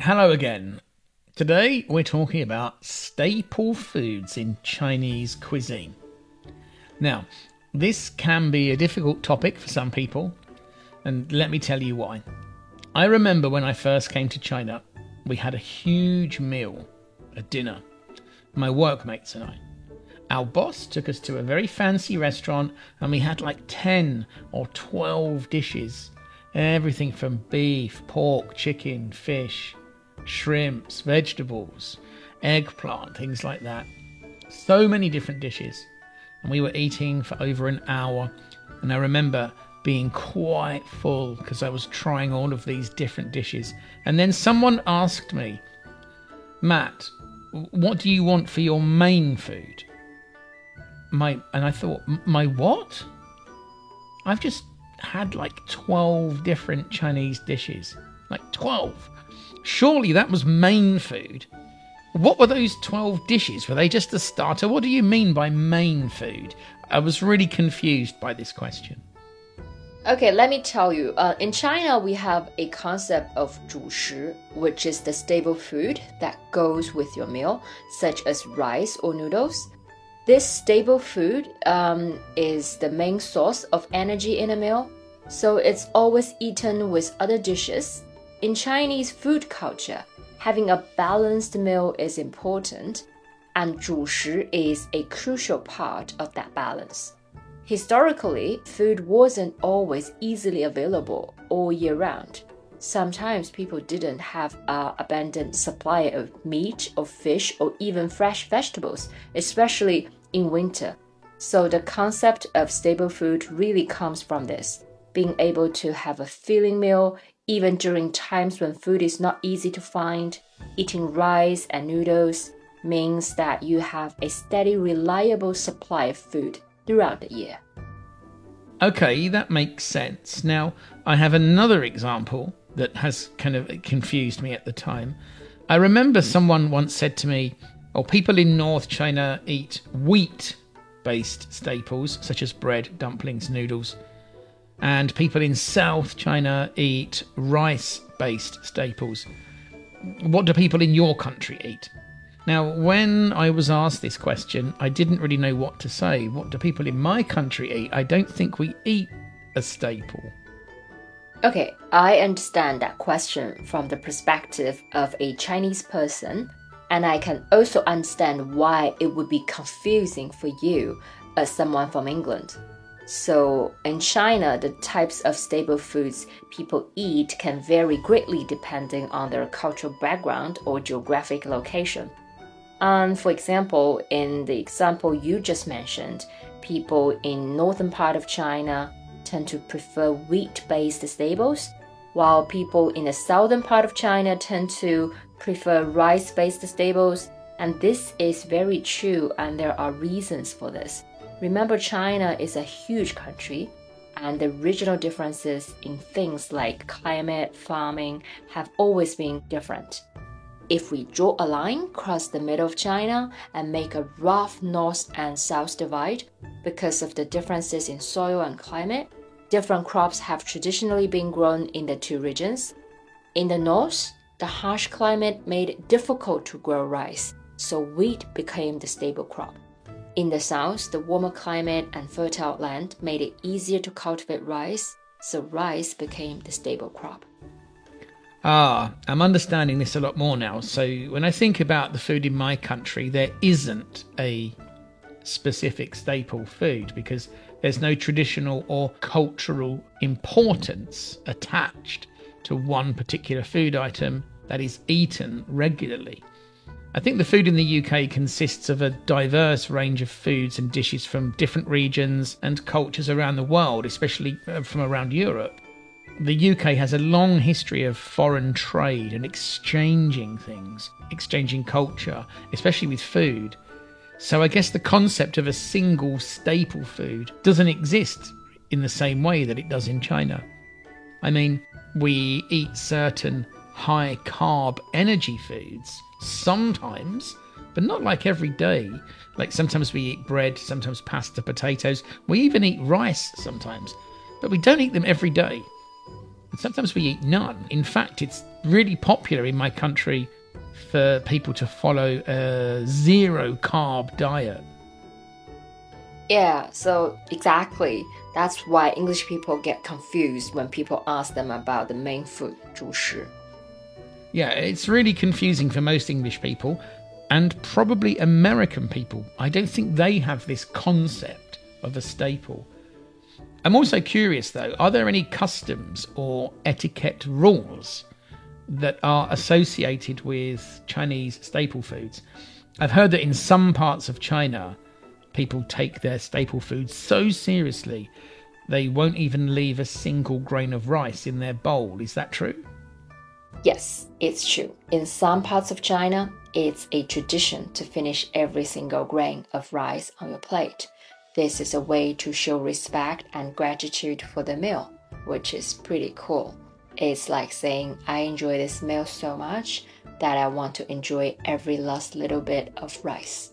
Hello again. Today we're talking about staple foods in Chinese cuisine. Now, this can be a difficult topic for some people, and let me tell you why. I remember when I first came to China, we had a huge meal, a dinner, my workmates and I. Our boss took us to a very fancy restaurant, and we had like 10 or 12 dishes. Everything from beef, pork, chicken, fish, shrimps, vegetables, eggplant, things like that. So many different dishes. And we were eating for over an hour. And I remember being quite full because I was trying all of these different dishes. And then someone asked me, Mat, what do you want for your main food? My and I thought, my what? I've just had like 12 different Chinese dishes. Like 12. Surely that was main food. What were those 12 dishes? Were they just a starter? What do you mean by main food? I was really confused by this question. Okay, let me tell you. Uh, in China, we have a concept of 主食, which is the stable food that goes with your meal, such as rice or noodles. This stable food um, is the main source of energy in a meal, so it's always eaten with other dishes in Chinese food culture, having a balanced meal is important, and 主食 is a crucial part of that balance. Historically, food wasn't always easily available all year round. Sometimes people didn't have an abundant supply of meat or fish or even fresh vegetables, especially in winter. So the concept of stable food really comes from this being able to have a filling meal even during times when food is not easy to find, eating rice and noodles means that you have a steady, reliable supply of food throughout the year. Okay, that makes sense. Now, I have another example that has kind of confused me at the time. I remember someone once said to me, Oh, people in North China eat wheat based staples such as bread, dumplings, noodles and people in South China eat rice based staples. What do people in your country eat? Now, when I was asked this question, I didn't really know what to say. What do people in my country eat? I don't think we eat a staple. Okay, I understand that question from the perspective of a Chinese person, and I can also understand why it would be confusing for you as someone from England. So, in China, the types of staple foods people eat can vary greatly depending on their cultural background or geographic location. And for example, in the example you just mentioned, people in northern part of China tend to prefer wheat-based staples, while people in the southern part of China tend to prefer rice-based staples. And this is very true, and there are reasons for this. Remember, China is a huge country, and the regional differences in things like climate, farming have always been different. If we draw a line across the middle of China and make a rough north and south divide, because of the differences in soil and climate, different crops have traditionally been grown in the two regions. In the north, the harsh climate made it difficult to grow rice, so wheat became the stable crop. In the south, the warmer climate and fertile land made it easier to cultivate rice, so rice became the staple crop. Ah, I'm understanding this a lot more now. So when I think about the food in my country, there isn't a specific staple food because there's no traditional or cultural importance attached to one particular food item that is eaten regularly. I think the food in the UK consists of a diverse range of foods and dishes from different regions and cultures around the world, especially uh, from around Europe. the UK has a long history of foreign trade and exchanging things, exchanging culture, especially with food. So I guess the concept of a single staple food doesn't exist in the same way that it does in China. I mean, we eat certain high carb energy foods sometimes, but not like every day. Like sometimes we eat bread, sometimes pasta, potatoes. We even eat rice sometimes, but we don't eat them every day. And sometimes we eat none. In fact, it's really popular in my country for people to follow a zero carb diet. Yeah, so exactly. That's why English people get confused when people ask them about the main food, 主食. Yeah, it's really confusing for most English people and probably American people. I don't think they have this concept of a staple. I'm also curious though, are there any customs or etiquette rules that are associated with Chinese staple foods? I've heard that in some parts of China, people take their staple foods so seriously they won't even leave a single grain of rice in their bowl. Is that true? Yes, it's true. In some parts of China, it's a tradition to finish every single grain of rice on your plate. This is a way to show respect and gratitude for the meal, which is pretty cool. It's like saying, I enjoy this meal so much that I want to enjoy every last little bit of rice.